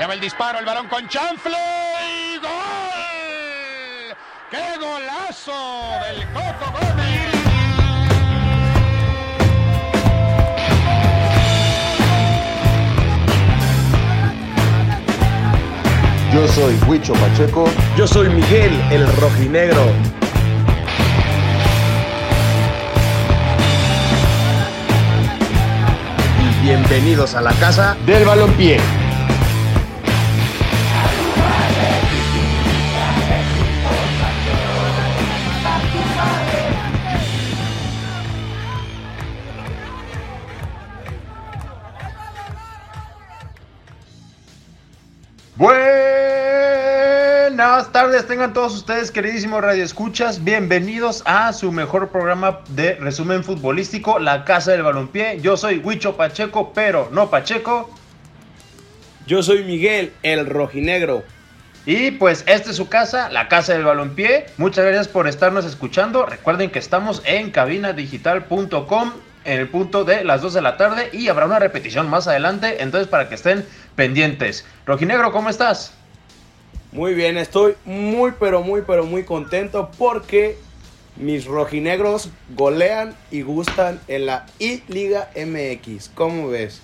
Allá va el disparo, el balón con chanfle y gol. ¡Qué golazo del Coco Gómez! Yo soy Huicho Pacheco. Yo soy Miguel, el rojinegro. Y bienvenidos a la casa Del balompié. Tardes, tengan todos ustedes, queridísimos radioescuchas. Bienvenidos a su mejor programa de resumen futbolístico, La Casa del Balompié. Yo soy Huicho Pacheco, pero no Pacheco. Yo soy Miguel, el rojinegro. Y pues esta es su casa, la casa del balompié. Muchas gracias por estarnos escuchando. Recuerden que estamos en cabinadigital.com en el punto de las 2 de la tarde y habrá una repetición más adelante, entonces para que estén pendientes. Rojinegro, ¿cómo estás? Muy bien, estoy muy pero muy pero muy contento porque mis rojinegros golean y gustan en la I-Liga MX. ¿Cómo ves?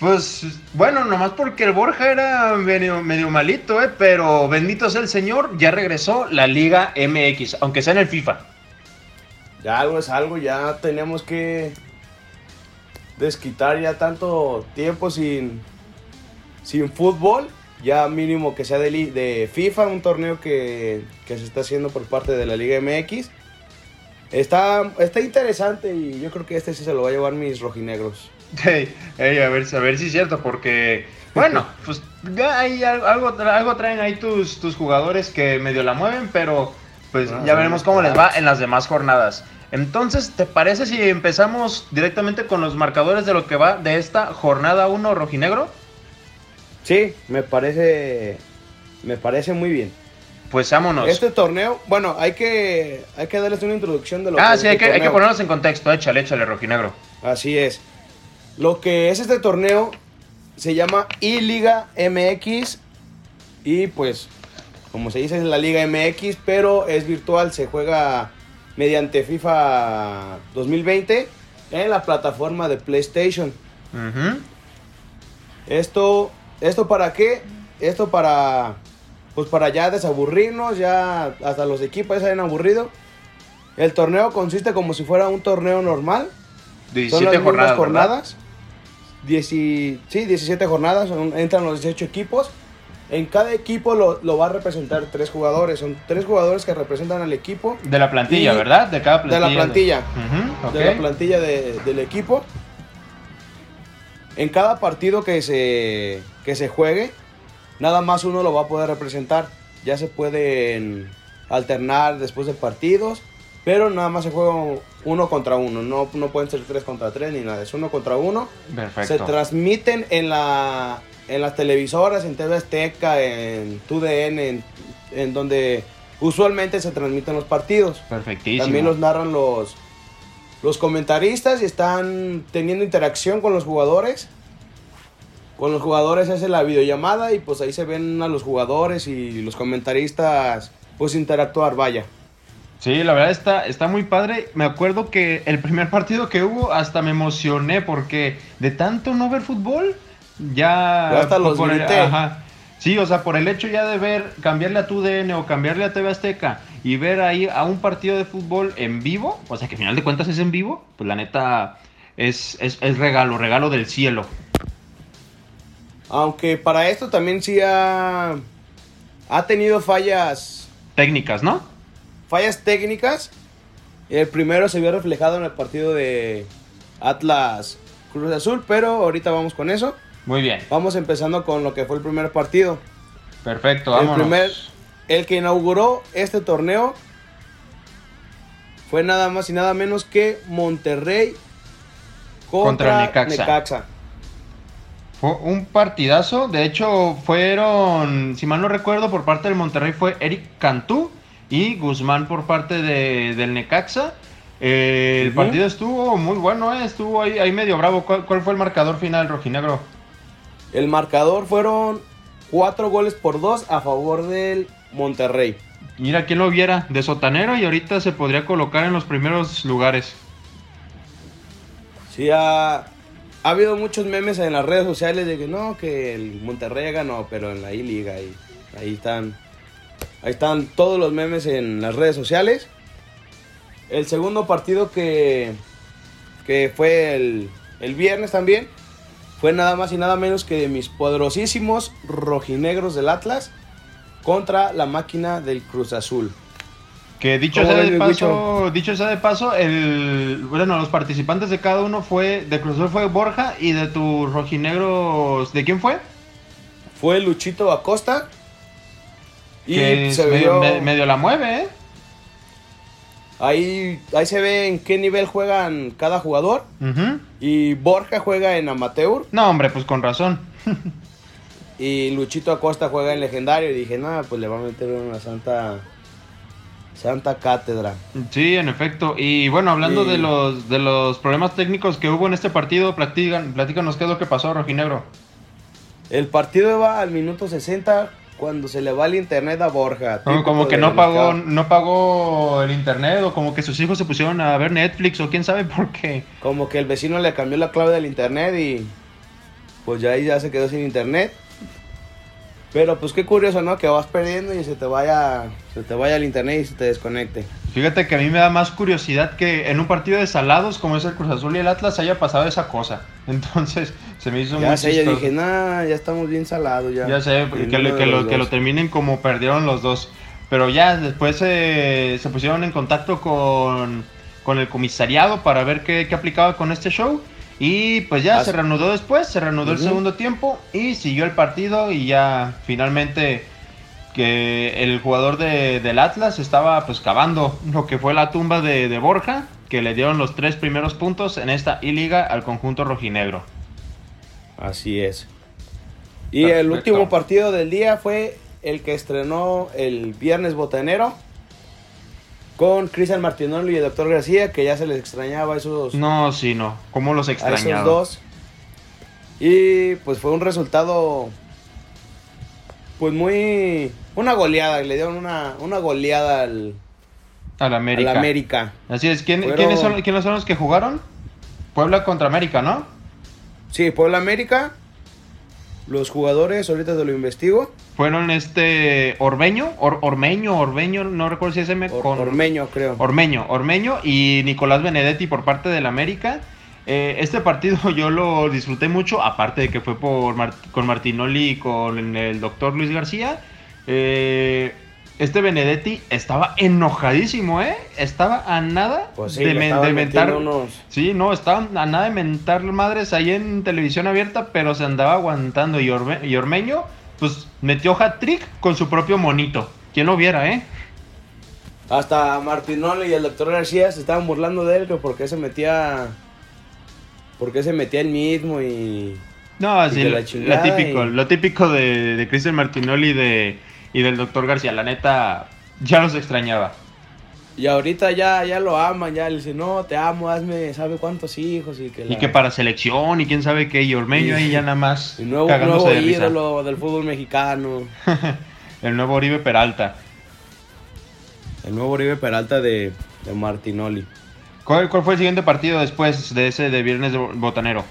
Pues bueno, nomás porque el Borja era medio, medio malito, ¿eh? pero bendito sea el Señor, ya regresó la Liga MX, aunque sea en el FIFA. Ya algo es algo, ya tenemos que desquitar ya tanto tiempo sin, sin fútbol. Ya mínimo que sea de, FIFA, un torneo que, que se está haciendo por parte de la Liga MX. Está, está interesante y yo creo que este sí se lo va a llevar mis rojinegros. Ey, ey, a, ver, a ver si es cierto, porque, bueno, pues ya hay al- algo, algo traen ahí tus, tus jugadores que medio la mueven, pero pues Ah, ya veremos cómo les va en las demás jornadas. Entonces, ¿te parece si empezamos directamente con los marcadores de lo que va de esta jornada 1 rojinegro? Sí, me parece, me parece muy bien. Pues vámonos. Este torneo, bueno, hay que, hay que darles una introducción de lo ah, que es sí, hay este que, hay que ponernos en contexto, échale, échale, rojinegro. Así es. Lo que es este torneo se llama I-Liga MX y pues, como se dice, es la Liga MX, pero es virtual, se juega mediante FIFA 2020 en la plataforma de PlayStation. Esto, ¿esto para qué? Esto para, pues para ya desaburrirnos, ya hasta los equipos ya se han aburrido. El torneo consiste como si fuera un torneo normal. Son 17 las mismas jornadas. Dieci- sí, 17 jornadas, son- entran los 18 equipos. En cada equipo lo, lo va a representar tres jugadores. Son tres jugadores que representan al equipo De la plantilla, ¿verdad? De cada de plantilla. la plantilla. De la plantilla de- del equipo. En cada partido que se, que se juegue, nada más uno lo va a poder representar. Ya se pueden alternar después de partidos, pero nada más se juega uno contra uno. No, no pueden ser tres contra tres ni nada, es uno contra uno. Perfecto. Se transmiten en, la, en las televisoras, en TV Azteca, en TUDN, en, en donde usualmente se transmiten los partidos. Perfectísimo. También los narran los, los comentaristas y están teniendo interacción con los jugadores. Con los jugadores hace la videollamada y pues ahí se ven a los jugadores y los comentaristas pues interactuar, vaya. Sí, la verdad está, está muy padre. Me acuerdo que el primer partido que hubo hasta me emocioné porque de tanto no ver fútbol, ya... Ya hasta los por ajá. Sí, o sea, por el hecho ya de ver, cambiarle a tu DN o cambiarle a TV Azteca y ver ahí a un partido de fútbol en vivo, o sea que al final de cuentas es en vivo, pues la neta es, es, es regalo, regalo del cielo. Aunque para esto también sí ha, ha tenido fallas, Técnicas, ¿no? fallas técnicas. El primero se vio reflejado en el partido de Atlas Cruz Azul, pero ahorita vamos con eso. Muy bien, Vamos empezando con lo que fue el primer partido. perfecto, El vámonos. primer, el que inauguró este torneo fue nada más y nada menos que Monterrey contra, Contra Necaxa. Necaxa. Fue un partidazo. De hecho, fueron, si mal no recuerdo, por parte del Monterrey fue Eric Cantú y Guzmán por parte de, del Necaxa. Eh, el partido estuvo muy bueno, eh, estuvo ahí, ahí medio bravo. ¿Cuál, cuál fue el marcador final, rojinegro? El marcador fueron cuatro goles por dos a favor del Monterrey. Mira, quién lo viera, de sotanero y ahorita se podría colocar en los primeros lugares. Sí, ha, ha habido muchos memes en las redes sociales de que no, que el Monterrey ganó, pero en la I-Liga ahí, ahí están. Ahí están todos los memes en las redes sociales. El segundo partido que, que fue el, el viernes también fue nada más y nada menos que de mis poderosísimos rojinegros del Atlas contra la máquina del Cruz Azul. Que dicho ¿Cómo sea de paso, dicho sea de paso, el bueno, los participantes de cada uno fue de Cruz Azul fue Borja y de tus rojinegros, ¿de quién fue? Fue Luchito Acosta. Y que se medio, vio, medio la mueve, ¿eh? ahí, ahí se ve en qué nivel juegan cada jugador. Y Borja juega en amateur. No, hombre, pues con razón. Y Luchito Acosta juega en legendario. Y dije, nada, pues le va a meter una santa. Santa cátedra. Sí, en efecto. Y bueno, hablando de los de los problemas técnicos que hubo en este partido, platican, platícanos qué es lo que pasó, Rojinegro. El partido va al minuto 60 cuando se le va el internet a Borja. No, como que no pagó, no pagó el internet o como que sus hijos se pusieron a ver Netflix o quién sabe por qué. Como que el vecino le cambió la clave del internet y pues ya ahí ya se quedó sin internet. Pero pues qué curioso, ¿no? Que vas perdiendo y se te vaya, se te vaya el internet y se te desconecte. Fíjate que a mí me da más curiosidad que en un partido de salados como es el Cruz Azul y el Atlas haya pasado esa cosa. Entonces se me hizo Ya muy sé, yo chistoso. dije, nah, ya estamos bien salados ya. Ya sé, En que, lo- que lo, que lo terminen como perdieron los dos. Pero ya después eh, se pusieron en contacto con, con el comisariado para ver qué, qué aplicaba con este show. Y pues ya se reanudó después, se reanudó el segundo tiempo y siguió el partido y ya finalmente que el jugador de, del Atlas estaba pues cavando lo que fue la tumba de, de Borja, que le dieron los tres primeros puntos en esta I-Liga al conjunto rojinegro. Así es. Y el último partido del día fue el que estrenó el viernes botanero con Cristian Martinoli y el Dr. García, que ya se les extrañaba a esos, No, sí, no. ¿Cómo los a esos extrañaba? dos. Y pues fue un resultado pues muy una goleada, le dieron una, una goleada al, Al América. al América. Así es. ¿Quién- ¿quiénes, son, ¿Quiénes son los que jugaron? Puebla contra América, ¿no? Sí, Puebla América. Los jugadores, ahorita te lo investigo. Fueron este Orbeño, Or- Ormeño, Orbeño, no recuerdo si es M Or- con Ormeño, creo. Ormeño, Ormeño y Nicolás Benedetti por parte del América. Eh, este partido yo lo disfruté mucho, aparte de que fue por con Martinoli y con el doctor Luis García. Eh, este Benedetti estaba enojadísimo, ¿eh? Estaba a nada Pues sí, de, de mentar. unos- Sí, no, estaba a nada de mentar madres ahí en televisión abierta, pero se andaba aguantando. Y, Orme- y Ormeño, pues metió hat-trick con su propio monito. ¿Quién lo viera, eh? Hasta Martinoli y el doctor García se estaban burlando de él, que por qué se metía. por qué se metía él mismo y. No, Y sí, lo, la lo típico, y- lo típico de, de Cristian Martinoli de, y del doctor García. La neta, ya los extrañaba. Y ahorita ya, ya lo aman, ya le dicen, no, te amo, hazme, sabe cuántos hijos y que Y que para selección y quién sabe qué. Y Ormeño ahí ya nada más el nuevo, nuevo de ídolo del fútbol mexicano. El nuevo Oribe Peralta. El nuevo Oribe Peralta de, de Martinoli. ¿Cuál, cuál fue el siguiente partido después de ese de Viernes de Botanero?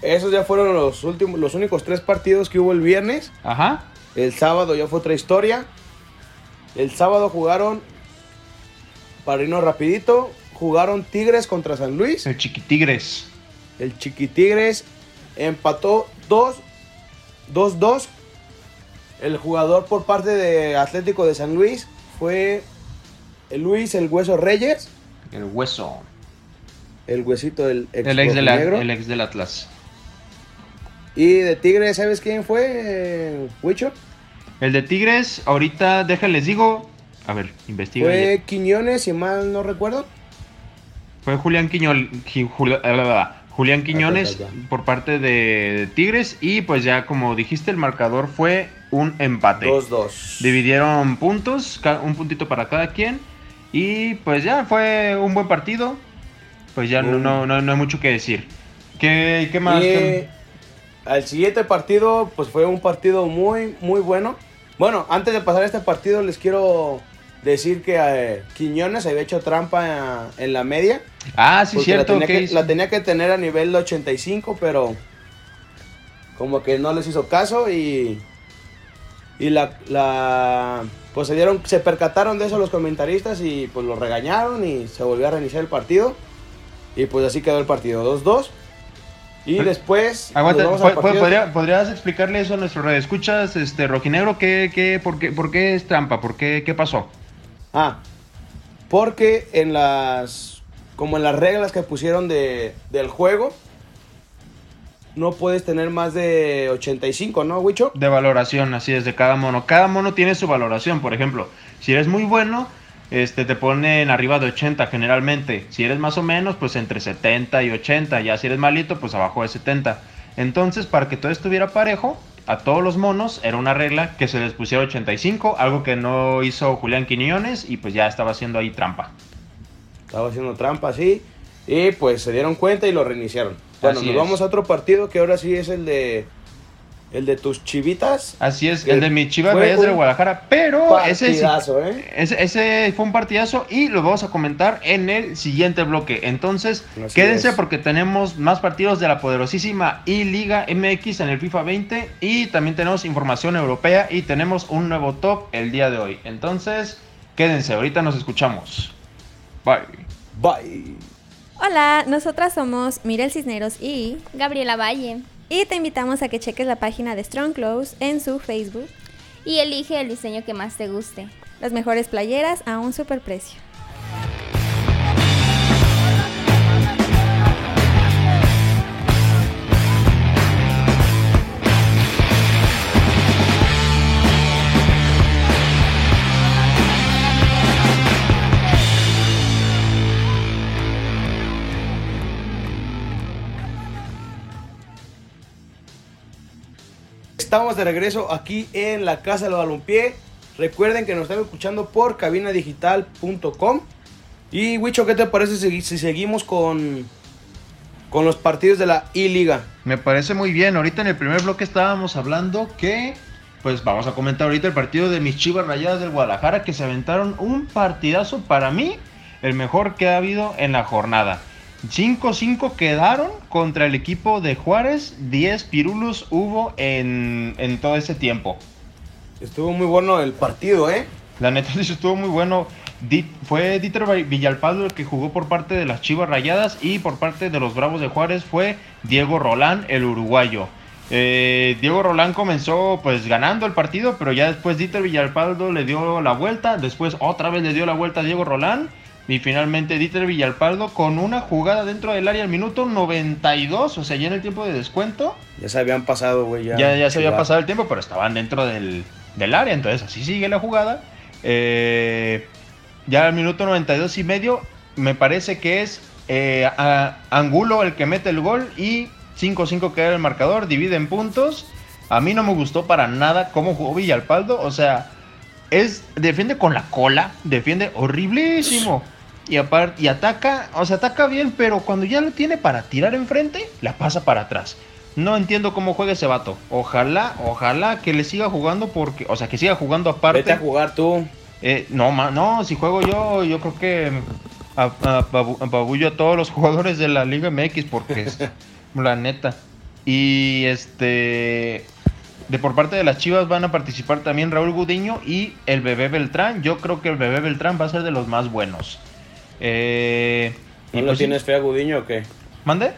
Esos ya fueron los últimos, los únicos tres partidos que hubo el viernes. Ajá. El sábado ya fue otra historia. El sábado jugaron, para irnos rapidito, jugaron Tigres contra San Luis. El Chiquitigres. El Chiquitigres empató 2 2-2. El jugador por parte de Atlético de San Luis fue el Luis el Hueso Reyes, El Hueso. el huesito del ex, El ex, de la- rojinegro. el ex del Atlas. Y de Tigres, ¿sabes quién fue? Huicho. El de Tigres, ahorita déjenles digo. A ver, investiga. Fue Quiñones, si mal no recuerdo. Fue Julián Quiñol, Jul- ah. Julián Quiñones bla, bla. por parte de Tigres y pues ya como dijiste el marcador fue un empate. 2-2. Dividieron puntos, un puntito para cada quien y pues ya fue un buen partido. Pues ya no, no, no, no hay mucho que decir. ¿Qué, qué más? Al siguiente partido, pues fue un partido muy, muy bueno. Bueno, antes de pasar a este partido, les quiero decir que eh, Quiñones había hecho trampa en la media. Ah, sí, cierto. La tenía, ¿qué que, la tenía que tener a nivel de 85, pero como que no les hizo caso y, y la, la pues se dieron, se percataron de eso los comentaristas y pues lo regañaron y se volvió a reiniciar el partido y pues así quedó el partido 2-2 y Pero- después Aguanta, nos vamos al ¿po- po- partido- podría- ¿podrías explicarle eso a nuestro redescuchas, este, Rojinegro? ¿Qué, qué, por, qué, ¿Por qué es trampa? ¿Por qué, qué pasó? Ah, porque en las. Como en las reglas que pusieron de, del juego, no puedes tener más de 85, ¿no, Wicho? De valoración, así es, de cada mono. Cada mono tiene su valoración, por ejemplo. Si eres muy bueno, este, te ponen arriba de 80 generalmente. Si eres más o menos, pues entre 70 y 80. Ya si eres malito, pues abajo de 70. Entonces, para que todo estuviera parejo, a todos los monos era una regla que se les pusiera 85, algo que no hizo Julián Quiñones y pues ya estaba haciendo ahí trampa. Estaba haciendo trampa así. Y pues se dieron cuenta y lo reiniciaron. Bueno, Así nos es. vamos a otro partido que ahora sí es el de. El de tus chivitas. Así es, el de mi Chivas Reyes de Guadalajara, pero ese ¿eh? Ese, ese fue un partidazo y lo vamos a comentar en el siguiente bloque. Entonces, Así quédense es. porque tenemos más partidos de la poderosísima y Liga MX en el FIFA 20 y también tenemos información europea y tenemos un nuevo top el día de hoy. Entonces, quédense, ahorita nos escuchamos. Bye. Bye. Hola, nosotras somos Mirel Cisneros y, Gabriela Valle. Y te invitamos a que cheques la página de Strong Clothes en su Facebook. Y elige el diseño que más te guste. Las mejores playeras a un super precio. Estamos de regreso aquí en la Casa del Balompié. Recuerden que nos están escuchando por cabinadigital.com. Y Wicho, ¿qué te parece si, si seguimos con, con los partidos de la I-Liga? Me parece muy bien. Ahorita en el primer bloque estábamos hablando que, pues vamos a comentar ahorita el partido de mis Chivas Rayadas del Guadalajara que se aventaron un partidazo para mí, el mejor que ha habido en la jornada. 5-5 quedaron contra el equipo de Juárez, 10 pirulos hubo en, en todo ese tiempo. Estuvo muy bueno el partido, ¿eh? La neta sí estuvo muy bueno. Di- fue Dieter Villalpando el que jugó por parte de las Chivas Rayadas y por parte de los Bravos de Juárez fue Diego Rolán, el uruguayo. Eh, Diego Rolán comenzó pues ganando el partido, pero ya después Dieter Villalpando le dio la vuelta, después otra vez le dio la vuelta a Diego Rolán y finalmente Dieter Villalpando con una jugada dentro del área al minuto 92, o sea, ya en el tiempo de descuento, Ya se habían pasado, güey. Ya, ya, ya se había pasado el tiempo, pero estaban dentro del, del área, entonces así sigue la jugada. Eh, ya al minuto 92 y medio, me parece que es eh, a- Angulo el que mete el gol y 5-5 queda el marcador, divide en puntos. A mí no me gustó para nada cómo jugó Villalpaldo, o sea, es defiende con la cola, defiende horriblísimo. Y aparte, y ataca, o sea, ataca bien, pero cuando ya lo tiene para tirar enfrente, la pasa para atrás. No entiendo cómo juega ese vato. Ojalá, ojalá que le siga jugando porque, o sea, que siga jugando aparte. Vete a jugar tú. Eh, no, ma- no, si juego yo, yo creo que a- a- apabullo a todos los jugadores de la Liga MX porque es la neta. Y este, de por parte de las Chivas van a participar también Raúl Gudiño y el Bebé Beltrán. Yo creo que el Bebé Beltrán va a ser de los más buenos. Eh, ¿No y le pues tienes fe a Gudiño o qué? ¿Mande?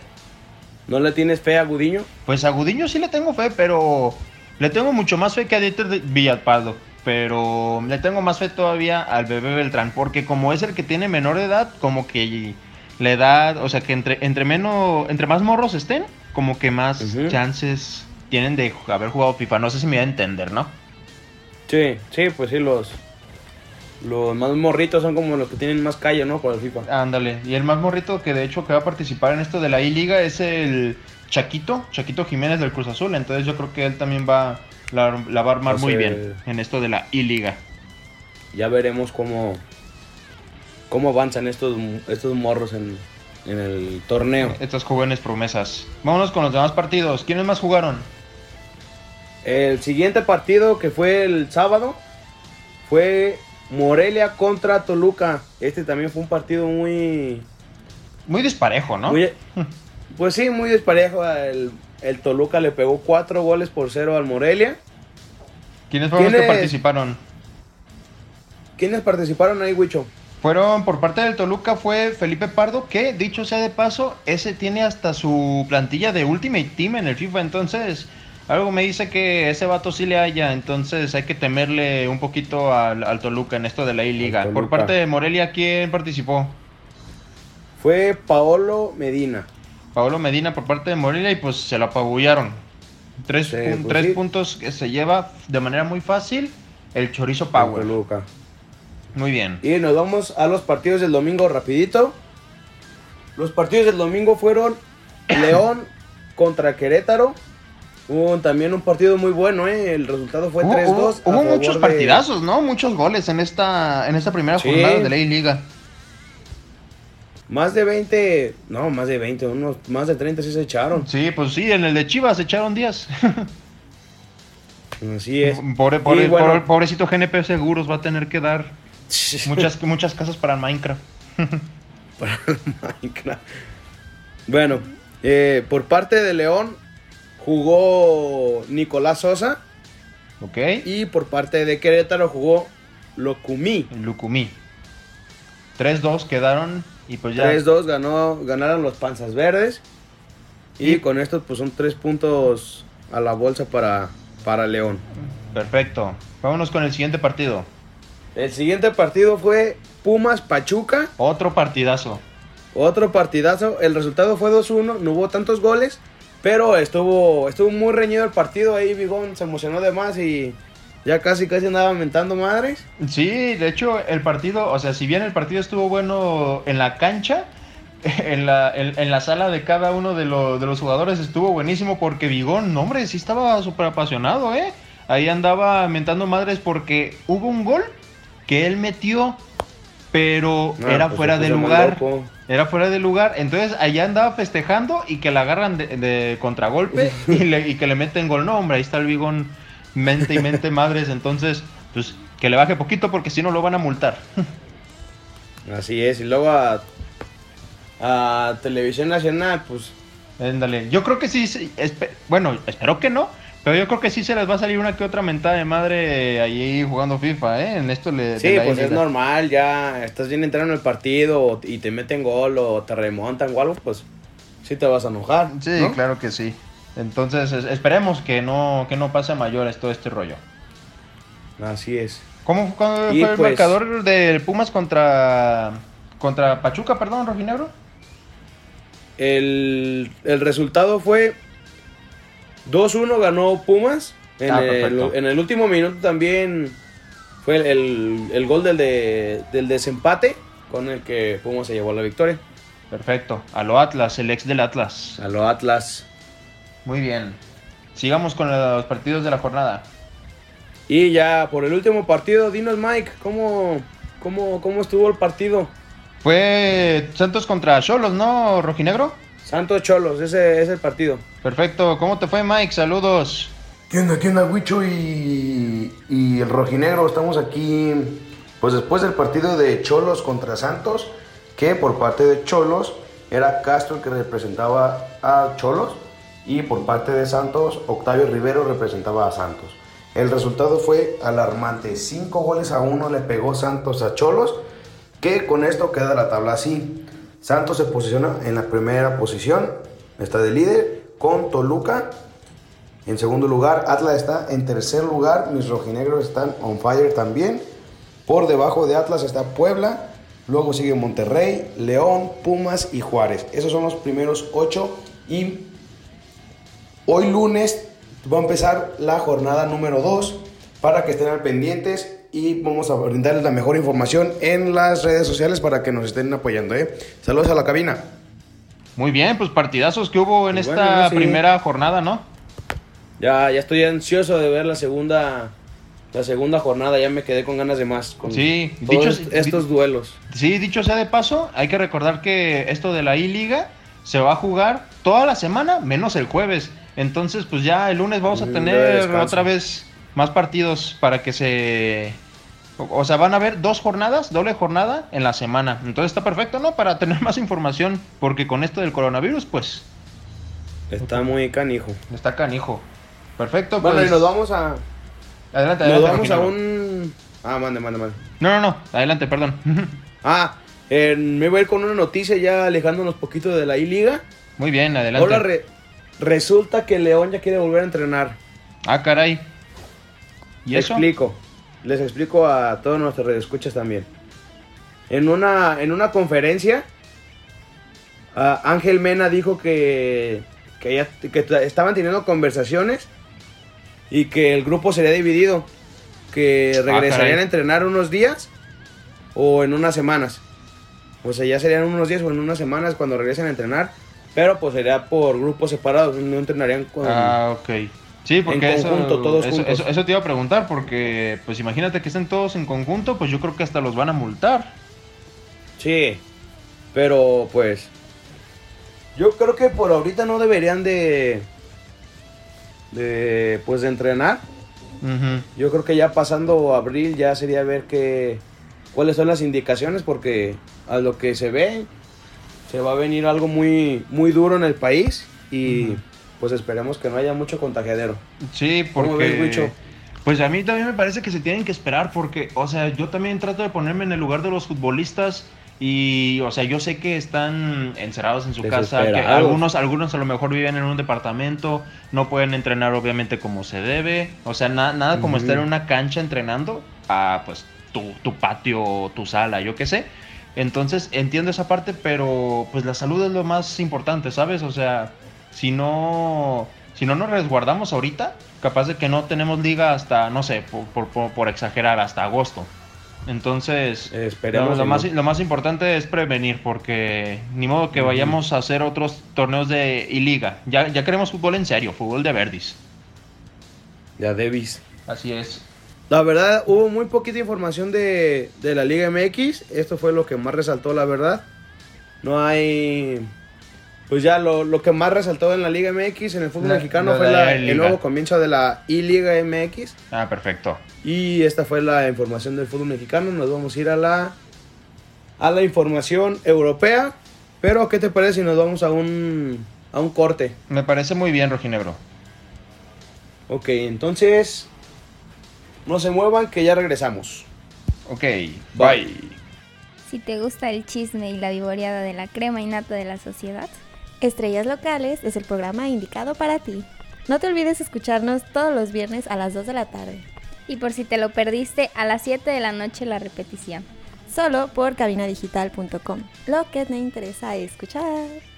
¿No le tienes fe a Gudiño? Pues a Gudiño sí le tengo fe, pero le tengo mucho más fe que a Dieter de- Villalpaldo. Pero le tengo más fe todavía al bebé Beltrán, porque como es el que tiene menor edad, como que le da, o sea que entre, entre menos, entre más morros estén, como que más chances tienen de haber jugado FIFA. No sé si me voy a entender, ¿no? Sí, sí, pues sí, los, los más morritos son como los que tienen más calle, ¿no? Por el FIFA. Ándale. Y el más morrito que de hecho que va a participar en esto de la I-Liga es el Chaquito, Chaquito Jiménez del Cruz Azul. Entonces yo creo que él también va la, la va a armar muy bien en esto de la I-Liga. Ya veremos cómo, cómo avanzan estos, estos morros en, en el torneo. Estas jóvenes promesas. Vámonos con los demás partidos. ¿Quiénes más jugaron? El siguiente partido que fue el sábado fue Morelia contra Toluca. Este también fue un partido muy... Muy disparejo, ¿no? muy- pues sí, muy desparejo. El, el Toluca le pegó cuatro goles por cero al Morelia. ¿Quiénes fueron los que participaron? ¿Quiénes participaron ahí, Huicho? Fueron por parte del Toluca fue Felipe Pardo, que dicho sea de paso, ese tiene hasta su plantilla de Ultimate Team en el FIFA, entonces algo me dice que ese vato sí le haya, entonces hay que temerle un poquito al, al Toluca en esto de la I-Liga. Por parte de Morelia, ¿quién participó? Fue Paolo Medina. Paolo Medina por parte de Morelia y pues se lo apabullaron. Tres, Sí, pues tres sí. puntos que se lleva de manera muy fácil el Chorizo el Power. Toluca. Muy bien. Y nos vamos a los partidos del domingo rapidito. Los partidos del domingo fueron León contra Querétaro. Hubo también un partido muy bueno, ¿eh? El resultado fue Hubo, 3-2. hubo- hubo muchos de- partidazos, ¿no? Muchos goles en esta, en esta primera Sí. jornada de la I-Liga. Más de 20, no, más de 20, unos más de 30 sí se echaron. Sí, pues sí, en el de Chivas echaron 10. Así es. Pobre, pobre- Y bueno. pobre- pobrecito GNP Seguros va a tener que dar muchas, muchas casas para Minecraft. para Minecraft. Bueno, eh, por parte de León jugó Nicolás Sosa ¿Ok? y por parte de Querétaro jugó Locumí. Lucumí. 3-2 quedaron y pues ya. 3-2 ganó, ganaron los Panzas Verdes. Y Y- con esto pues son tres puntos a la bolsa para, para León. Perfecto. Vámonos con el siguiente partido. El siguiente partido fue Pumas Pachuca. Otro partidazo. Otro partidazo. El resultado fue 2-1. No hubo tantos goles. Pero estuvo, estuvo muy reñido el partido. Ahí Bigón se emocionó de más y ya casi casi andaba mentando madres. Sí, de hecho, el partido, o sea, si bien el partido estuvo bueno en la cancha, en la, en, la sala de cada uno de, lo- de los jugadores estuvo buenísimo porque Vigón, no, hombre, sí estaba súper apasionado, ¿eh? Ahí andaba mentando madres porque hubo un gol que él metió, pero Ah, era pues fuera se de lugar. loco. Era fuera de lugar, entonces allá andaba festejando y que la agarran de, de contragolpe y, le- y que le meten gol. No, hombre, ahí está el Vigón, mente y mente madres, entonces, pues que le baje poquito porque si no lo van a multar. Así es. Y luego a, a Televisión Nacional, pues Éndale, yo creo que sí, sí, espe- bueno, espero que no, pero yo creo que sí se les va a salir una que otra mentada de madre ahí jugando FIFA, ¿eh? En esto le... Sí, pues es normal, ya estás bien entrando en el partido y te meten gol o te remontan o algo, pues sí te vas a enojar. Sí, ¿no? claro que sí. Entonces, es- esperemos que no, que no pase a mayores todo este rollo. Así es. ¿Cómo fue, Y fue el pues- marcador del Pumas contra contra Pachuca, perdón, Rojinegro? El, el resultado fue 2-1 ganó Pumas. En, Ah, el, en el último minuto también fue el, el- el gol del, de- del desempate con el que Pumas se llevó la victoria. Perfecto. A lo Atlas, el ex del Atlas. A lo Atlas. Muy bien. Sigamos con los partidos de la jornada. Y ya por el último partido, dinos Mike, ¿cómo, cómo, cómo estuvo el partido? Fue Santos contra Cholos, ¿no, Rojinegro? Santos Cholos, ese es el partido. Perfecto. ¿Cómo te fue, Mike? Saludos. ¿Qué onda, qué onda, Huicho y, y el rojinegro? Estamos aquí, pues después del partido de Cholos contra Santos, que por parte de Cholos era Castro el que representaba a Cholos y por parte de Santos, Octavio Rivero representaba a Santos. El resultado fue alarmante, 5 goles a 1 le pegó Santos a Cholos, que con esto queda la tabla así. Santos se posiciona en la primera posición, está de líder con Toluca en segundo lugar, Atlas está en tercer lugar. Mis rojinegros están on fire también. Por debajo de Atlas está Puebla. Luego sigue Monterrey, León, Pumas y Juárez. Esos son los primeros ocho. Y hoy lunes va a empezar la jornada número 2 para que estén al pendientes y vamos a brindarles la mejor información en las redes sociales para que nos estén apoyando. ¿eh? Saludos a la cabina. Muy bien, pues partidazos que hubo en Pues esta bueno, sí. primera jornada, ¿no? Ya, ya estoy ansioso de ver la segunda, La segunda jornada ya me quedé con ganas de más. Con Sí, todos dicho- est- estos duelos. Sí, dicho sea de paso, hay que recordar que esto de la I-Liga se va a jugar toda la semana, menos el jueves. Entonces, pues ya el lunes vamos a Mm, tener otra vez más partidos para que se... O sea, van a haber dos jornadas, doble jornada en la semana. Entonces está perfecto, ¿no? Para tener más información, porque con esto del coronavirus, pues, Está muy canijo. está canijo. Perfecto, Bueno, pues... y nos vamos a. Adelante, Nos adelante. vamos a un. Ah, mande, mande, mande. No, no, no, adelante, perdón. Ah, eh, me voy a ir con una noticia ya alejándonos poquito de la I-Liga. Muy bien, adelante. Ahora re- resulta que León ya quiere volver a entrenar. Ah, caray. ¿Y Les eso? explico. Les explico a todos nuestros redescuchas también. En una, en una conferencia, ah, Ángel Mena dijo que, que, ya- que estaban teniendo conversaciones y que el grupo sería dividido. Que Ah, regresarían a entrenar unos días o en unas semanas. O sea, ya serían unos días o en unas semanas cuando regresen a entrenar. Pero pues sería por grupos separados, no entrenarían con... Ah, ok. Sí, porque eso, conjunto, todos eso, eso- eso te iba a preguntar, porque pues imagínate que estén todos en conjunto, pues yo creo que hasta los van a multar. Sí, pero pues yo creo que por ahorita no deberían de de pues de entrenar. Yo creo que ya pasando abril ya sería ver que cuáles son las indicaciones porque a lo que se ve se va a venir algo muy muy duro en el país y pues esperemos que no haya mucho contagiadero. Sí, ¿Cómo ves, porque... Wicho? Pues a mí también me parece que se tienen que esperar porque, o sea, yo también trato de ponerme en el lugar de los futbolistas y, o sea, yo sé que están encerrados en su casa, que algunos, algunos a lo mejor viven en un departamento, no pueden entrenar obviamente como se debe, o sea, na- nada como estar en una cancha entrenando a, pues, tu, tu patio, tu sala, yo qué sé. Entonces entiendo esa parte, pero pues la salud es lo más importante, ¿sabes? O sea, si no, si no nos resguardamos ahorita, capaz de que no tenemos liga hasta, no sé, por, por- por- por exagerar, hasta agosto. Entonces, Esperemos lo, más, lo más importante es prevenir, porque ni modo que vayamos a hacer otros torneos de y liga. Ya, ya queremos fútbol en serio, fútbol de verdis. Ya Davis. Así es. La verdad, hubo muy poquita información de, de la Liga MX. Esto fue lo que más resaltó, la verdad. No hay. Pues ya lo, lo que más resaltó en la Liga MX, en el fútbol La- mexicano, la- fue la la- I-Liga. el nuevo comienzo de la I-Liga MX. Ah, perfecto. Y esta fue la información del fútbol mexicano. Nos vamos a ir a la, a la información europea. Pero, ¿qué te parece si nos vamos a un, a un corte? Me parece muy bien, Rojinegro. Ok, entonces. No se muevan, que ya regresamos. Ok, Bye. bye. Si te gusta el chisme y la vivoreada de la crema y nata de la sociedad, Estrellas Locales es el programa indicado para ti. No te olvides escucharnos todos los viernes a las 2 de la tarde, y por si te lo perdiste, a las 7 de la noche la repetición. solo por cabinadigital.com. Lo que te interesa escuchar.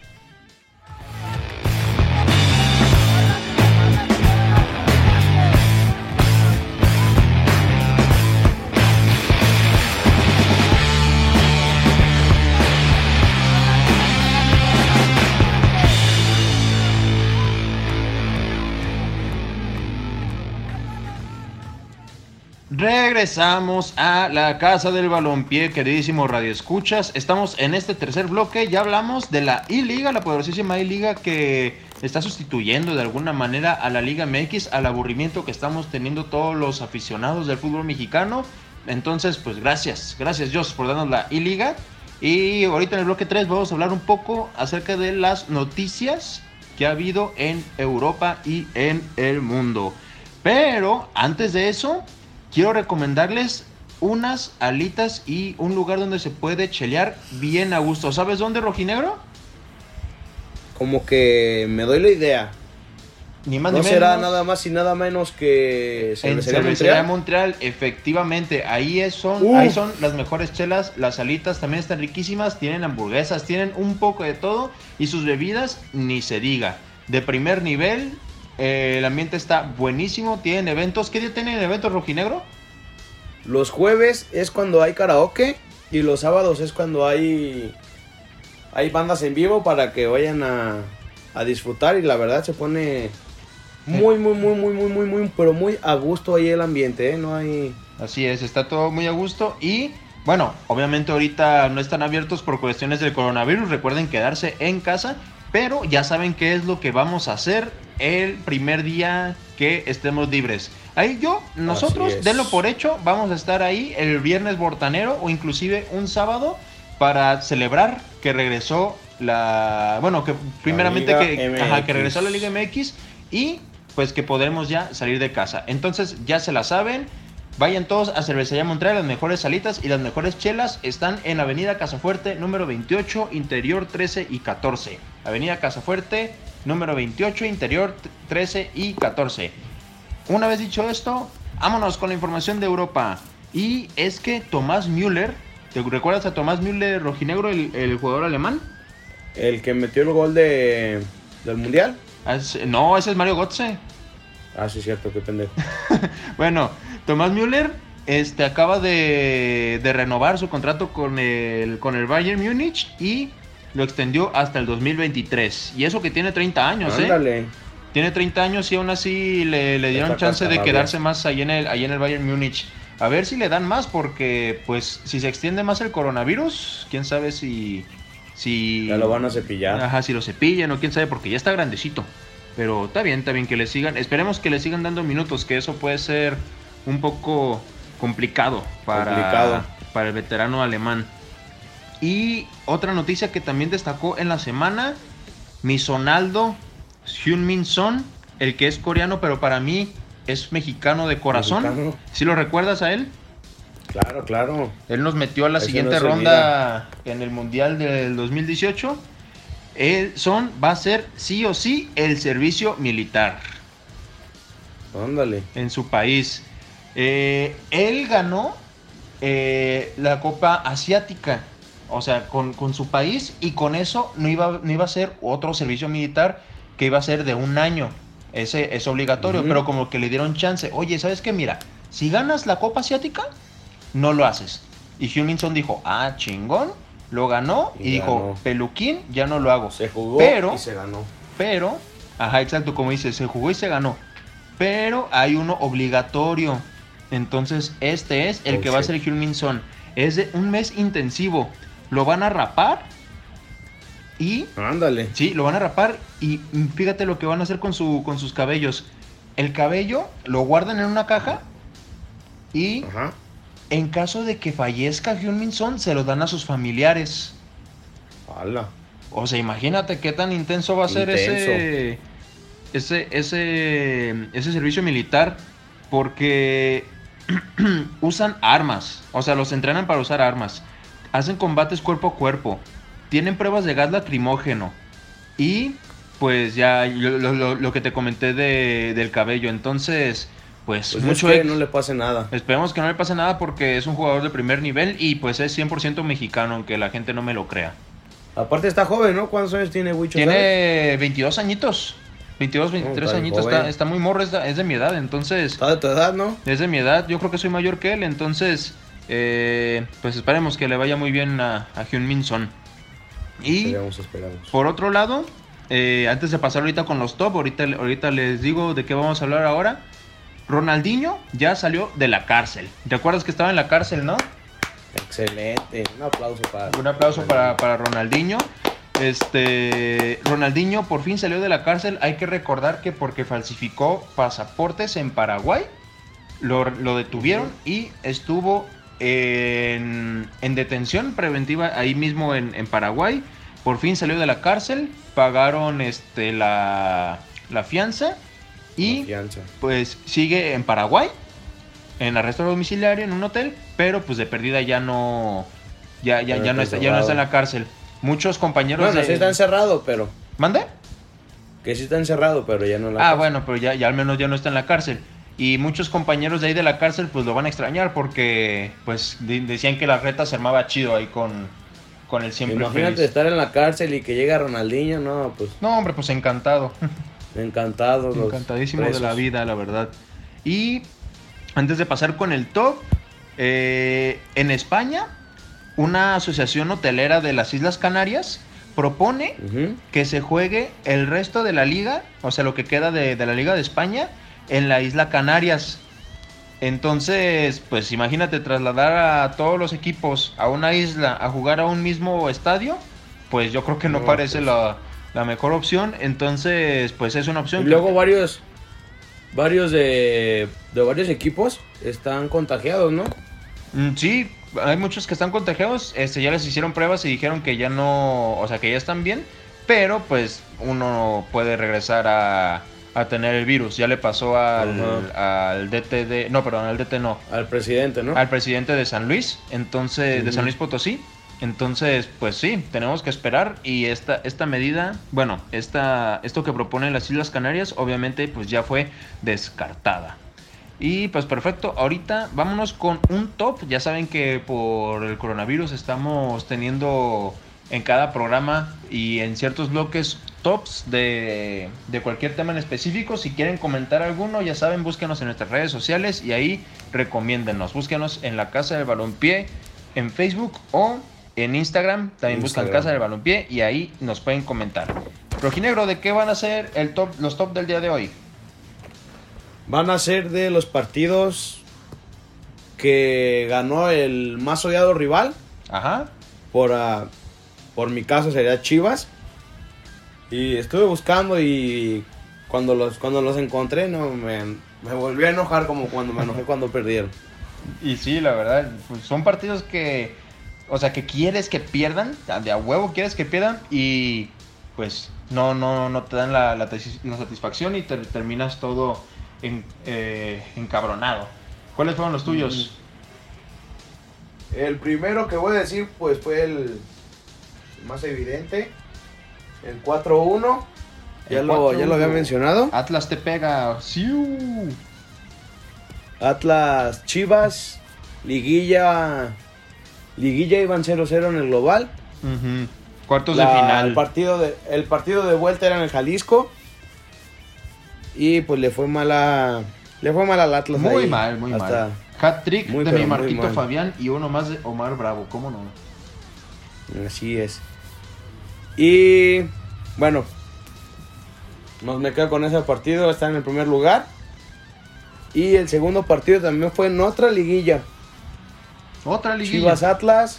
Regresamos a la casa del balompié, queridísimos radioescuchas. Estamos en este tercer bloque. Ya hablamos de la I-Liga, la poderosísima I-Liga que está sustituyendo de alguna manera a la Liga MX, al aburrimiento que estamos teniendo todos los aficionados del fútbol mexicano. Entonces, pues gracias, gracias Dios por darnos la I-Liga. Y ahorita en el bloque 3 vamos a hablar un poco acerca de las noticias que ha habido en Europa y en el mundo. Pero antes de eso, quiero recomendarles unas alitas y un lugar donde se puede chelear bien a gusto. ¿Sabes dónde, Rojinegro? Como que me doy la idea. Ni más No ni será menos. nada más y nada menos que En Cervecería Cervecería Montreal. Montreal, efectivamente, ahí es- son, Uf. ahí son las mejores chelas, las alitas también están riquísimas, tienen hamburguesas, tienen un poco de todo y sus bebidas ni se diga. De primer nivel, eh, el ambiente está buenísimo, tienen eventos. ¿Qué día tienen eventos rojinegro? Los jueves es cuando hay karaoke y los sábados es cuando hay hay bandas en vivo para que vayan a, a disfrutar y la verdad se pone Muy, muy, muy, muy, muy, muy, muy, pero muy a gusto ahí el ambiente, ¿eh? No hay... Así es, está todo muy a gusto y bueno, obviamente ahorita no están abiertos por cuestiones del coronavirus, recuerden quedarse en casa, pero ya saben qué es lo que vamos a hacer el primer día que estemos libres. Ahí yo, nosotros, denlo por hecho, vamos a estar ahí el viernes bortanero o inclusive un sábado para celebrar que regresó la, bueno, que primeramente que, ajá, que regresó la Liga MX y pues que podremos ya salir de casa. Entonces ya se la saben. Vayan todos a Cervecería Montreal, las mejores salitas y las mejores chelas están en Avenida Casafuerte, número 28, interior 13 y 14. Avenida Casafuerte, número 28, interior 13 y 14. Una vez dicho esto, vámonos con la información de Europa. Y es que Tomás Müller, ¿te recuerdas a Tomás Müller rojinegro, el, el jugador alemán? El que metió el gol de, del Mundial. Ah, es- No, ese es Mario Götze. Ah, sí, cierto, qué pendejo. Bueno, Tomás Müller este, acaba de, de renovar su contrato con el, con el Bayern Múnich y lo extendió hasta el 2023. Y eso que tiene 30 años, ¿eh? Ándale. Tiene 30 años y aún así le, le dieron chance de quedarse más ahí en, el, ahí en el Bayern Múnich. A ver si le dan más porque, pues, si se extiende más el coronavirus, quién sabe si... si Ya lo van a cepillar. Ajá, si lo cepillan o quién sabe, porque ya está grandecito. Pero está bien, está bien que le sigan. Esperemos que le sigan dando minutos, que eso puede ser un poco complicado para, Complicado. para el veterano alemán. Y otra noticia que también destacó en la semana, mi Sonaldo Hyun-Min Son, el que es coreano, pero para mí es mexicano de corazón. Mexicano. ¿Sí lo recuerdas a él? Claro, claro. Él nos metió a la siguiente no ronda en el Mundial del 2018. Él son, va a ser sí o sí el servicio militar Ándale. en su país. Eh, él ganó eh, la Copa Asiática, o sea, con, con su país y con eso no iba, no iba a ser otro servicio militar que iba a ser de un año. Ese es obligatorio, pero como que le dieron chance. Oye, ¿sabes qué? Mira, si ganas la Copa Asiática, no lo haces. Y Hyun Son dijo, ah, chingón, lo ganó y, Y dijo, peluquín, ya no lo hago. Se jugó Pero- y se ganó. Pero, ajá, exacto, como dice, se jugó y se ganó. Pero hay uno obligatorio. Entonces, este es el que va a ser Hyun Son. Es de un mes intensivo. Lo van a rapar. Y, Ándale. sí, lo van a rapar. Y fíjate lo que van a hacer con, su, con sus cabellos. El cabello lo guardan en una caja. Y Ajá. en caso de que fallezca Hyun Son, se lo dan a sus familiares. Hala. O sea, imagínate qué tan intenso va a ser ese, ese, ese, ese servicio militar, porque usan armas, o sea, los entrenan para usar armas, hacen combates cuerpo a cuerpo, tienen pruebas de gas lacrimógeno y pues ya lo, lo- lo- que te comenté de- del cabello, entonces pues, Pues mucho es que no le pase nada. Esperemos que no le pase nada porque es un jugador de primer nivel y pues es 100% mexicano, aunque la gente no me lo crea. Aparte está joven, ¿no? ¿Cuántos años tiene Wicho? sabes? Tiene 22 añitos. 22, 23 está añitos. Está, está muy morro, es de, es de mi edad. Entonces, Está de tu edad, ¿no? es de mi edad. Yo creo que soy mayor que él. Entonces, eh, pues esperemos que le vaya muy bien a, a Hyun Min Son. Y Esperamos, esperamos. por otro lado, eh, antes de pasar ahorita con los top, ahorita, ahorita les digo de qué vamos a hablar ahora. Ronaldinho ya salió de la cárcel. ¿Te acuerdas que estaba en la cárcel, no? Excelente. Un aplauso para. Un aplauso para, para Ronaldinho. Este Ronaldinho por fin salió de la cárcel. Hay que recordar que porque falsificó pasaportes en Paraguay, lo, lo detuvieron y estuvo en, en detención preventiva ahí mismo en, en Paraguay. Por fin salió de la cárcel, pagaron este la, la fianza y pues sigue en Paraguay, en arresto domiciliario en un hotel, pero pues de perdida ya no ya ya, ya no está ya no está en la cárcel. Muchos compañeros Bueno, de sí está encerrado, pero. ¿Mande? Que sí está encerrado, pero ya no la. Ah, bueno, pero ya, ya al menos ya no está en la cárcel. Y muchos compañeros de ahí de la cárcel pues lo van a extrañar porque pues decían que la reta se armaba chido ahí con, con el siempre Imagínate feliz. estar en la cárcel y que llega Ronaldinho, no, pues No, hombre, pues encantado. encantado. Encantadísimo de la vida, la verdad. Y antes de pasar con el top, eh, en España, una asociación hotelera de las Islas Canarias propone que se juegue el resto de la liga, o sea, lo que queda de, de la Liga de España, en la isla Canarias. Entonces, pues imagínate trasladar a todos los equipos a una isla a jugar a un mismo estadio, pues yo creo que no, No, parece pues. la, la mejor opción. Entonces, pues es una opción. Y que- luego varios, varios de, de varios equipos están contagiados, ¿no? Mm, Sí, hay muchos que están contagiados, este, ya les hicieron pruebas y dijeron que ya no, o sea, que ya están bien, pero pues uno puede regresar a, a tener el virus. Ya le pasó al, al DT de, no, perdón, al DT no, Al presidente, ¿no? al presidente de San Luis, entonces, de San. Luis Potosí. Entonces, pues sí, tenemos que esperar y esta, esta medida, bueno, esta, esto que proponen las Islas Canarias, obviamente, pues ya fue descartada. Y pues perfecto, ahorita vámonos con un top. Ya saben que por el coronavirus estamos teniendo en cada programa y en ciertos bloques tops de, de cualquier tema en específico. Si quieren comentar alguno, ya saben, búsquenos en nuestras redes sociales y ahí recomiéndenos. Búsquenos en la Casa del Balompié en Facebook o en Instagram. También buscan Instagram. Casa del Balompié y ahí nos pueden comentar. Rojinegro, ¿de qué van a ser el top, los top del día de hoy? Van a ser de los partidos que ganó el más odiado rival. Ajá. Por, ah, por mi caso sería Chivas. Y estuve buscando y cuando los, cuando los encontré, no me, me volví a enojar como cuando me enojé cuando perdieron. Y sí, la verdad, pues son partidos que, o sea, que quieres que pierdan, de a huevo quieres que pierdan y pues no, no, no te dan la, la satisfacción y te terminas todo en- eh, encabronado. ¿Cuáles fueron los tuyos? El primero que voy a decir, pues fue el más evidente. El 4-1. Ya, El lo, ya lo había 4-1. mencionado. Atlas te pega. ¡Siu! Atlas Chivas. Liguilla. Liguilla iban 0-0 en el global. Cuartos La- de final. El partido de, el partido de vuelta era en el Jalisco. Y pues le fue mala. Le fue mal al Atlas. Muy ahí. mal, muy Hasta- mal. Hat trick Muy, de mi Marquito. Fabián y uno más de Omar Bravo. ¿Cómo no? Así es. Y bueno, nos me quedo con ese partido, está en el primer lugar. Y el segundo partido también fue en otra liguilla, Otra liguilla. Chivas Atlas.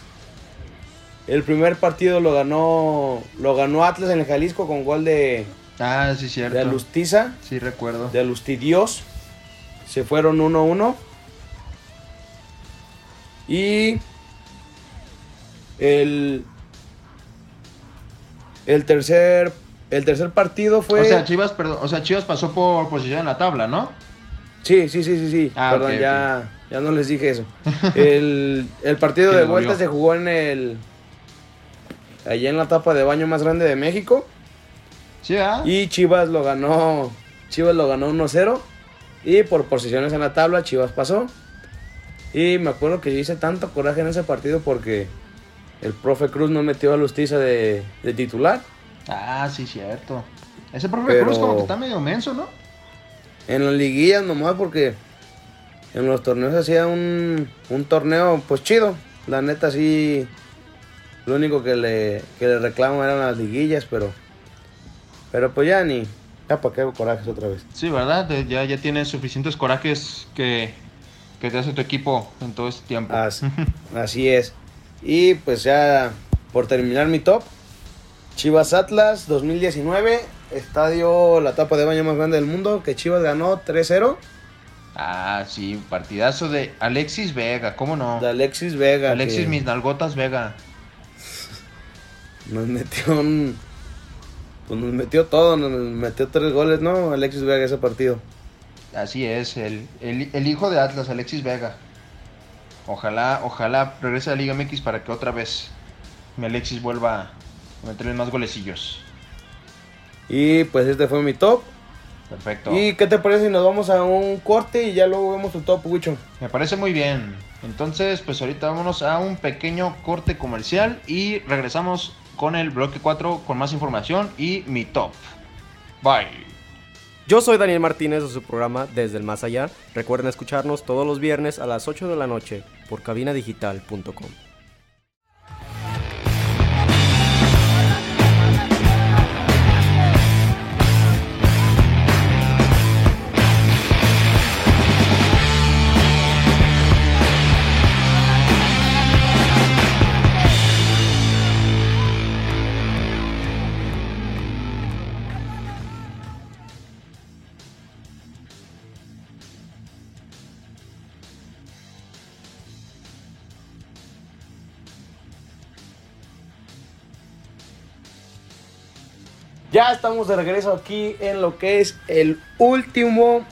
El primer partido lo ganó lo ganó Atlas en el Jalisco con gol de, Ah, sí, cierto. de Alustiza, Sí, recuerdo. de Alustidios. Se fueron 1-1. Y el el tercer el tercer partido fue O sea, Chivas, perdón, o sea, Chivas pasó por posición en la tabla, ¿no? Sí, sí, sí, sí, sí. Ah, Perdón, ya, ya no les dije eso. El, el partido de vuelta se jugó en el. Allá en la tapa de baño más grande de México. Sí, ¿ah? Y Chivas lo ganó. Chivas lo ganó 1-0. Y por posiciones en la tabla, Chivas pasó. Y me acuerdo que yo hice tanto coraje en ese partido porque el profe Cruz no metió a Lustiza de, de titular. Ah, sí, cierto. Ese profe Pero- Cruz como que está medio menso, ¿no? En las liguillas nomás porque en los torneos hacía un, un torneo pues chido. La neta sí, lo único que le, que le reclamo eran las liguillas, pero pero pues ya ni, ya para qué hago corajes otra vez. Sí, ¿verdad? Ya, ya tienes suficientes corajes que, que te hace tu equipo en todo este tiempo. As- así es. Y pues ya por terminar mi top, Chivas Atlas 2019, estadio la tapa de baño más grande del mundo, que Chivas ganó 3-0 Ah, sí, partidazo de Alexis Vega, ¿cómo no? de Alexis Vega. Alexis que- Mis Nalgotas Vega. Nos metió un. Pues nos metió todo, nos metió tres goles, ¿no? Alexis Vega ese partido. Así es, el, el, el hijo de Atlas, Alexis Vega. Ojalá, ojalá regrese a Liga MX para que otra vez mi Alexis vuelva a meterle más golecillos. Y pues este fue mi top. Perfecto. ¿Y qué te parece si nos vamos a un corte y ya luego vemos tu top, Wicho? Me parece muy bien. Entonces, pues ahorita vámonos a un pequeño corte comercial y regresamos con el bloque 4 con más información y mi top. Bye. Yo soy Daniel Martínez de su programa Desde el Más Allá. Recuerden escucharnos todos los viernes a las 8 de la noche por cabinadigital.com. Ya estamos de regreso aquí en lo que es el último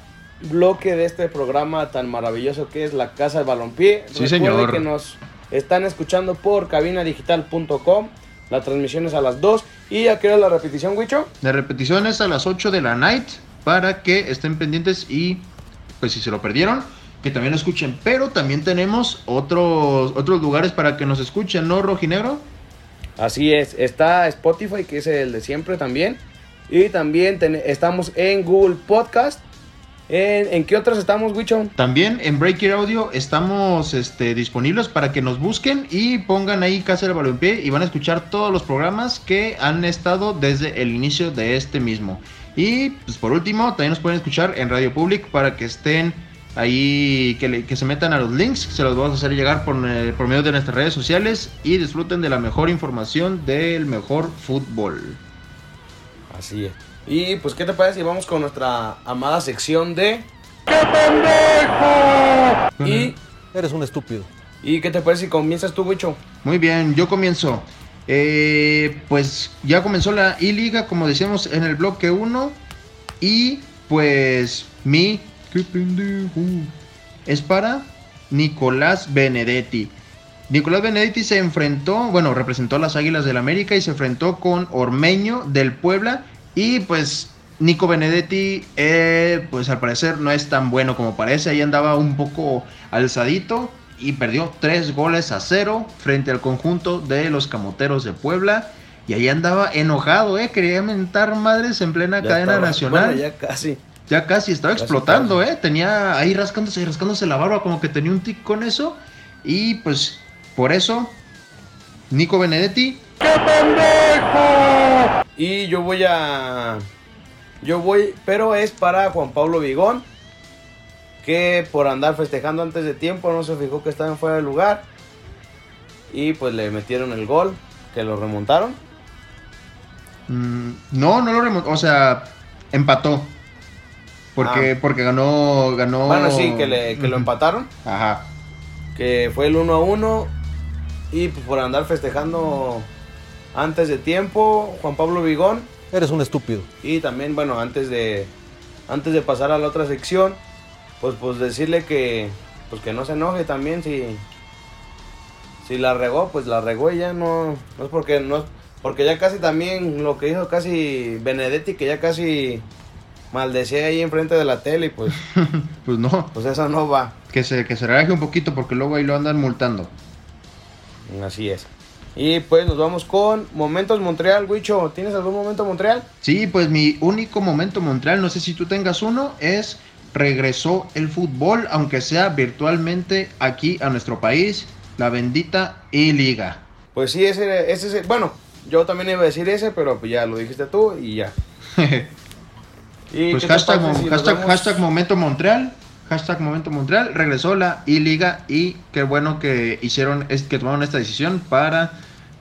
bloque de este programa tan maravilloso que es la Casa del Balompié. Sí, Recuerden señor. que nos están escuchando por cabinadigital.com. La transmisión es a las 2. ¿Y a qué hora la repetición, Wicho? De repeticiones a las 8 de la night para que estén pendientes y pues si se lo perdieron, que también lo escuchen. Pero también tenemos otros, otros lugares para que nos escuchen, ¿no, Rojinegro? Así es, está Spotify, que es el de siempre también. Y también estamos en Google Podcast. ¿En, ¿en qué otras estamos, Wicho? También en Breaker Audio estamos este, disponibles para que nos busquen y pongan ahí Casa del Balompié y van a escuchar todos los programas que han estado desde el inicio de este mismo. Y pues por último, también nos pueden escuchar en Radio Public para que estén ahí, que, le- que se metan a los links, se los vamos a hacer llegar por, eh, por medio de nuestras redes sociales y disfruten de la mejor información del mejor fútbol. Así es. Y pues, ¿qué te parece si vamos con nuestra amada sección de... Y, Eres un estúpido. ¿Y qué te parece si comienzas tú, Wicho? Muy bien, yo comienzo. Eh, pues ya comenzó la I-Liga, como decíamos en el bloque 1. Y pues mi... ¡Qué pendejo! Es para Nicolás Benedetti. Nicolás Benedetti se enfrentó, bueno, representó a las Águilas del América y se enfrentó con Ormeño del Puebla. Y pues Nico Benedetti, eh, pues al parecer no es tan bueno como parece. Ahí andaba un poco alzadito y perdió tres goles a cero frente al conjunto de los Camoteros de Puebla. Y ahí andaba enojado, ¿eh? Quería mentar madres en plena Ya cadena estaba- nacional. Bueno, ya casi. Ya casi estaba Casi, explotando, casi. ¿eh? Tenía ahí rascándose y rascándose la barba, como que tenía un tic con eso. Y pues por eso, Nico Benedetti, Y yo voy a... Yo voy, pero es para Juan Pablo Vigón, que por andar festejando antes de tiempo no se fijó que estaban fuera de lugar. Y pues le metieron el gol, que lo remontaron. mm, no, no lo remontó, o sea, empató. Porque, Ah. porque ganó, ganó. Bueno, sí, que, le, que lo empataron, Ajá. que fue el 1 a 1. Y pues por andar festejando antes de tiempo, Juan Pablo Vigón Eres un estúpido. Y también, bueno, antes de antes de pasar a la otra sección, pues pues decirle que pues que no se enoje también si si la regó, pues la regó y ya no no es porque no es- porque ya casi también lo que hizo casi Benedetti que ya casi maldecía ahí enfrente de la tele y pues Pues no, pues eso no va. que se, que se relaje un poquito porque luego ahí lo andan multando. Así es. Y pues nos vamos con Momentos Montreal, Wicho. ¿Tienes algún momento Montreal? Sí, pues mi único momento Montreal, no sé si tú tengas uno, es regresó el fútbol, aunque sea virtualmente aquí a nuestro país, la bendita I-Liga. Pues sí, ese, ese, ese- bueno, yo también iba a decir ese, pero pues ya lo dijiste tú y ya. ¿Y Pues hashtag, si hashtag, hashtag momento Montreal, hashtag momento Montreal, regresó la I-Liga y qué bueno que hicieron, es, que tomaron esta decisión para,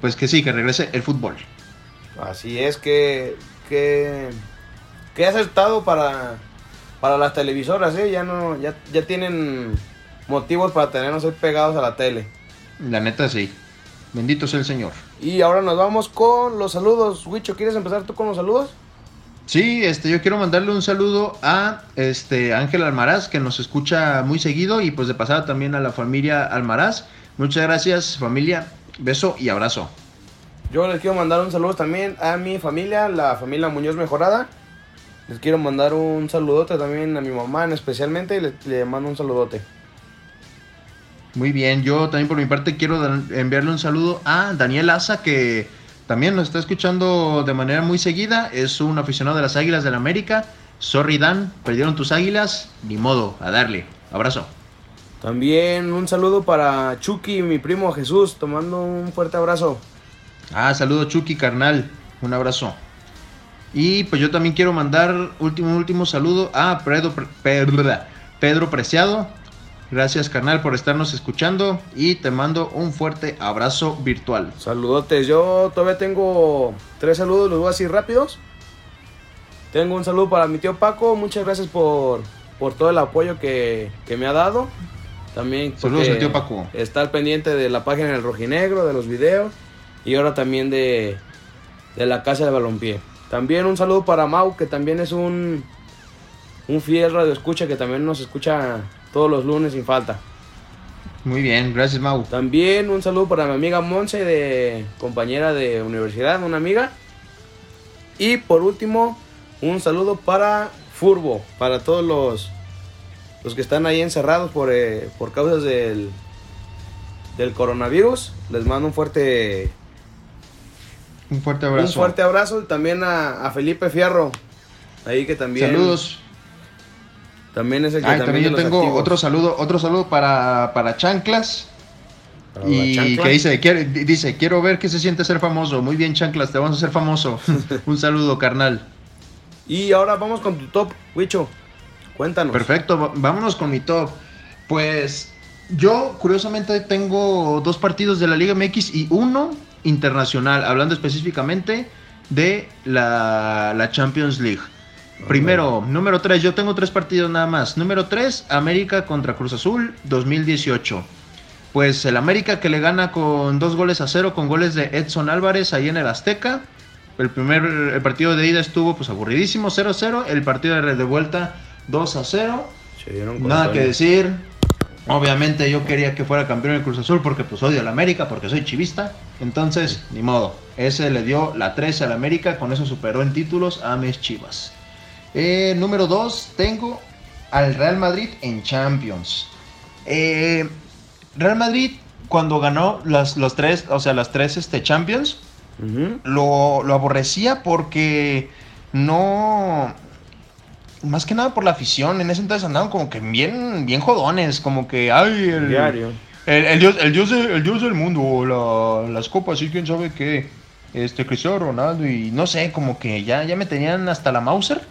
pues que sí, que regrese el fútbol. Así es que, que, que acertado para, para las televisoras, ¿eh? Ya no, ya, ya tienen motivos para tenernos ahí pegados a la tele. La neta sí. Bendito sea el Señor. Y ahora nos vamos con los saludos. Wicho, ¿quieres empezar tú con los saludos? Sí, este, yo quiero mandarle un saludo a este Ángel Almaraz, que nos escucha muy seguido, y pues de pasada también a la familia Almaraz. Muchas gracias, familia. Beso y abrazo. Yo les quiero mandar un saludo también a mi familia, la familia Muñoz Mejorada. Les quiero mandar un saludote también a mi mamá en especialmente y le, le mando un saludote. Muy bien, yo también por mi parte quiero enviarle un saludo a Daniel Asa, que también nos está escuchando de manera muy seguida. Es un aficionado de las Águilas del América. Sorry, Dan, perdieron tus águilas. Ni modo, a darle. Abrazo. También un saludo para Chucky, mi primo Jesús, tomando un fuerte abrazo. Ah, saludo Chucky, carnal. Un abrazo. Y pues yo también quiero mandar último, último saludo a Pedro, Pedro Preciado. Gracias, carnal, por estarnos escuchando. Y te mando un fuerte abrazo virtual. Saludotes, yo todavía tengo tres saludos, los voy a decir rápidos. Tengo un saludo para mi tío Paco, muchas gracias por, por todo el apoyo que, que me ha dado. También Saludos al tío Paco. Está al pendiente de la página del Rojinegro, de los videos y ahora también de, de la Casa de Balompié. También un saludo para Mau, que también es un, un fiel radio escucha, que también nos escucha todos los lunes sin falta. Muy bien, gracias Mau. También un saludo para mi amiga Monse, de compañera de universidad, una amiga. Y por último, un saludo para Furbo, para todos los, los que están ahí encerrados por, eh, por causas del, del coronavirus. Les mando un fuerte, Un fuerte un abrazo. fuerte abrazo. También a, a Felipe Fierro, ahí que también, Saludos. También es el que Ay, también de yo tengo activos. otro saludo, otro saludo para, para Chanclas. Para Y chancla. que dice, quiere- dice, quiero ver qué se siente ser famoso. Muy bien, Chanclas, te vamos a hacer famoso. Un saludo, carnal. Y ahora vamos con tu top, Wicho. Cuéntanos. Perfecto, vámonos con mi top. Pues yo curiosamente tengo dos partidos de la Liga MX y uno internacional, hablando específicamente de la, la Champions League. Primero, número 3, yo tengo tres partidos nada más. Número 3, América contra Cruz Azul 2018. Pues el América que le gana con dos goles a cero, con goles de Edson Álvarez ahí en el Azteca. El primer el partido de ida estuvo pues aburridísimo, 0-0. El partido de de vuelta 2 a 0. Se dieron con Nada Toño. que decir. Obviamente yo quería que fuera campeón el Cruz Azul porque pues odio al América, porque soy chivista. Entonces, ni modo. Ese le dio la 13 al América, con eso superó en títulos a mis chivas. Eh, número 2, tengo al Real Madrid en Champions. Eh, Real Madrid cuando ganó las, los tres, o sea, las tres este, Champions, lo, lo aborrecía porque no. Más que nada por la afición. En ese entonces andaban como que bien, bien jodones. Como que, ay, el, Diario. el, el dios, el, dios el dios del mundo. la- las copas, y quién sabe qué. Este, Cristiano Ronaldo. Y no sé, como que ya, ya me tenían hasta la Mauser.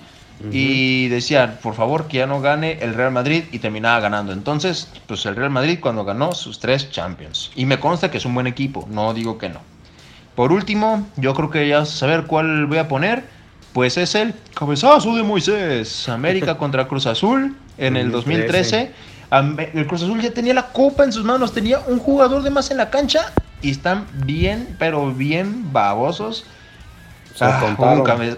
Y decían, por favor, que ya no gane el Real Madrid. Y terminaba ganando. Entonces, pues el Real Madrid cuando ganó sus tres Champions. Y me consta que es un buen equipo. No digo que no. Por último, yo creo que ya saber cuál voy a poner. Pues es el cabezazo de Moisés. América contra Cruz Azul en el 2013. Am- El Cruz Azul ya tenía la copa en sus manos. Tenía un jugador de más en la cancha. Y están bien, pero bien babosos. Ah, un cabe-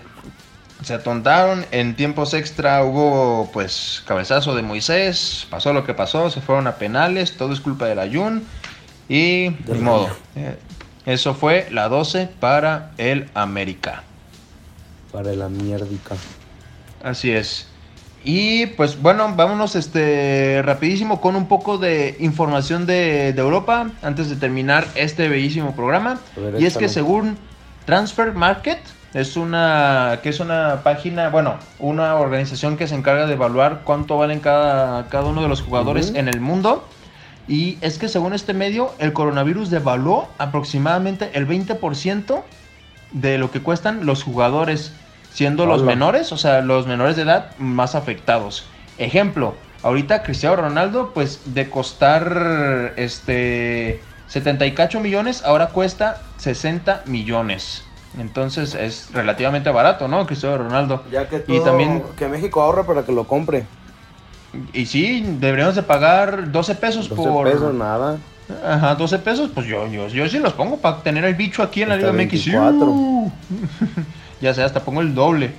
Se atontaron. En tiempos extra hubo pues cabezazo de Moisés. Pasó lo que pasó. Se fueron a penales. Todo es culpa del Ayun. Y ni modo. Eh, Eso fue la 12 para el América. Para la mierdica. Así es. Y pues bueno, vámonos este rapidísimo con un poco de información de, de Europa antes de terminar este bellísimo programa. Ver, y es que según Transfer Market, es una que es una página, bueno, una organización que se encarga de evaluar cuánto valen cada, cada uno de los jugadores en el mundo. Y es que según este medio, el coronavirus devaluó aproximadamente el 20% de lo que cuestan los jugadores, siendo los menores, o sea, los menores de edad más afectados. Ejemplo, ahorita Cristiano Ronaldo, pues de costar este 70 y cacho millones, ahora cuesta 60 millones. Entonces es relativamente barato, ¿no? Cristiano Ronaldo. Ya que Y todo, también- que México ahorre para que lo compre. Y sí, deberíamos de pagar 12 pesos 12 por... pesos, nada. Ajá, 12 pesos, pues yo, yo, yo sí los pongo para tener el bicho aquí en la Liga MX. 24. Ya sé, hasta pongo el doble.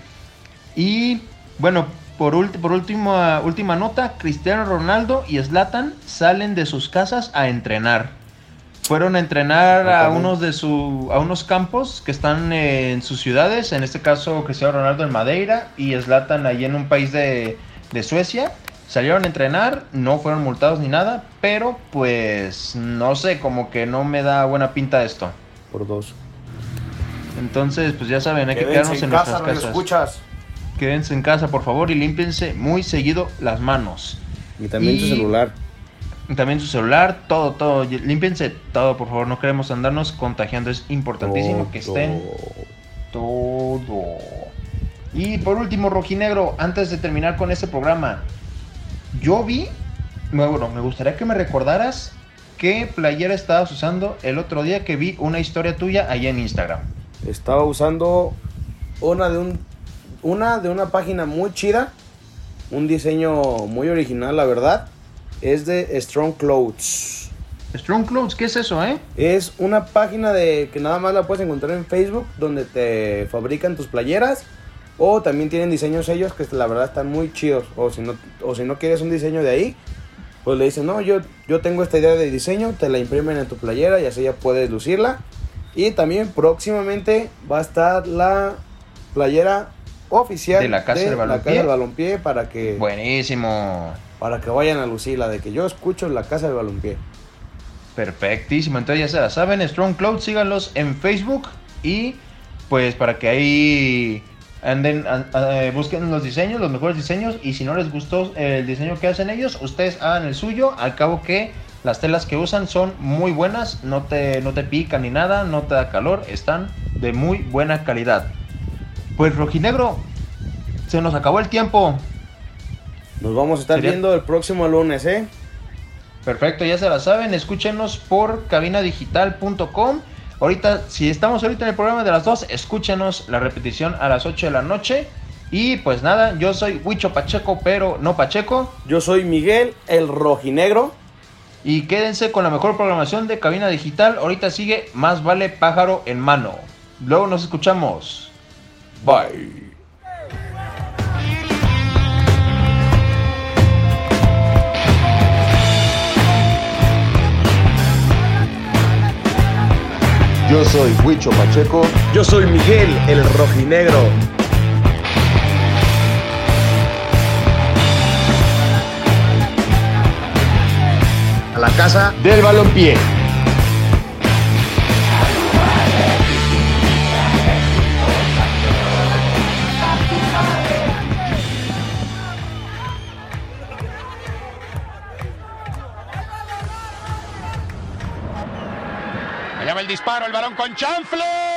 Y bueno, por, por última, última nota, Cristiano Ronaldo y Zlatan salen de sus casas a entrenar. Fueron a entrenar Ah, a unos de su, a unos campos que están en sus ciudades, en este caso Cristiano Ronaldo en Madeira y Zlatan ahí en un país de, de Suecia. Salieron a entrenar, no fueron multados ni nada, pero pues no sé, como que no me da buena pinta esto. Por dos. Entonces, pues ya saben, hay que quedarnos en, casa, nuestras no casas. escuchas. Quédense en casa, por favor, y límpiense muy seguido las manos. Y también tu Y- celular. También su celular, todo, todo. Límpiense todo, por favor. No queremos andarnos contagiando. Es importantísimo que estén todo. Y por último, Rojinegro, antes de terminar con este programa, yo vi, bueno, me gustaría que me recordaras qué playera estabas usando el otro día que vi una historia tuya allá en Instagram. Estaba usando una de un una de una página muy chida, un diseño muy original, la verdad. Es de Strong Clothes. Strong Clothes, ¿qué es eso, eh? Es una página de que nada más la puedes encontrar en Facebook donde te fabrican tus playeras o también tienen diseños ellos que la verdad están muy chidos. O si no, o si no quieres un diseño de ahí, pues le dicen, no, yo, yo tengo esta idea de diseño, te la imprimen en tu playera y así ya puedes lucirla. Y también próximamente va a estar la playera oficial De la Casa del Balompié. del Balompié para que, Buenísimo. Para que vayan a lucirla, de que yo escucho la Casa del Balompié. Perfectísimo, entonces ya se la saben, Strong Cloud, síganlos en Facebook y pues para que ahí anden, an- eh, busquen los diseños, los mejores diseños y si no les gustó el diseño que hacen ellos, ustedes hagan el suyo, al cabo que las telas que usan son muy buenas, no te, no te pican ni nada, no te da calor, están de muy buena calidad. Pues rojinegro, se nos acabó el tiempo. Nos vamos a estar Sería- viendo el próximo lunes, ¿eh? Perfecto, ya se la saben, escúchenos por cabinadigital.com. Ahorita, si estamos ahorita en el programa de las 2, escúchenos la repetición a las 8 de la noche. Y pues nada, yo soy Huicho Pacheco, pero no Pacheco. Yo soy Miguel, el rojinegro. Y quédense con la mejor programación de Cabina Digital. Ahorita sigue Más vale pájaro en mano. Luego nos escuchamos. Bye. Yo soy Huicho Pacheco. Yo soy Miguel, el rojinegro. A la casa Del balompié. Disparo, el balón con chanfle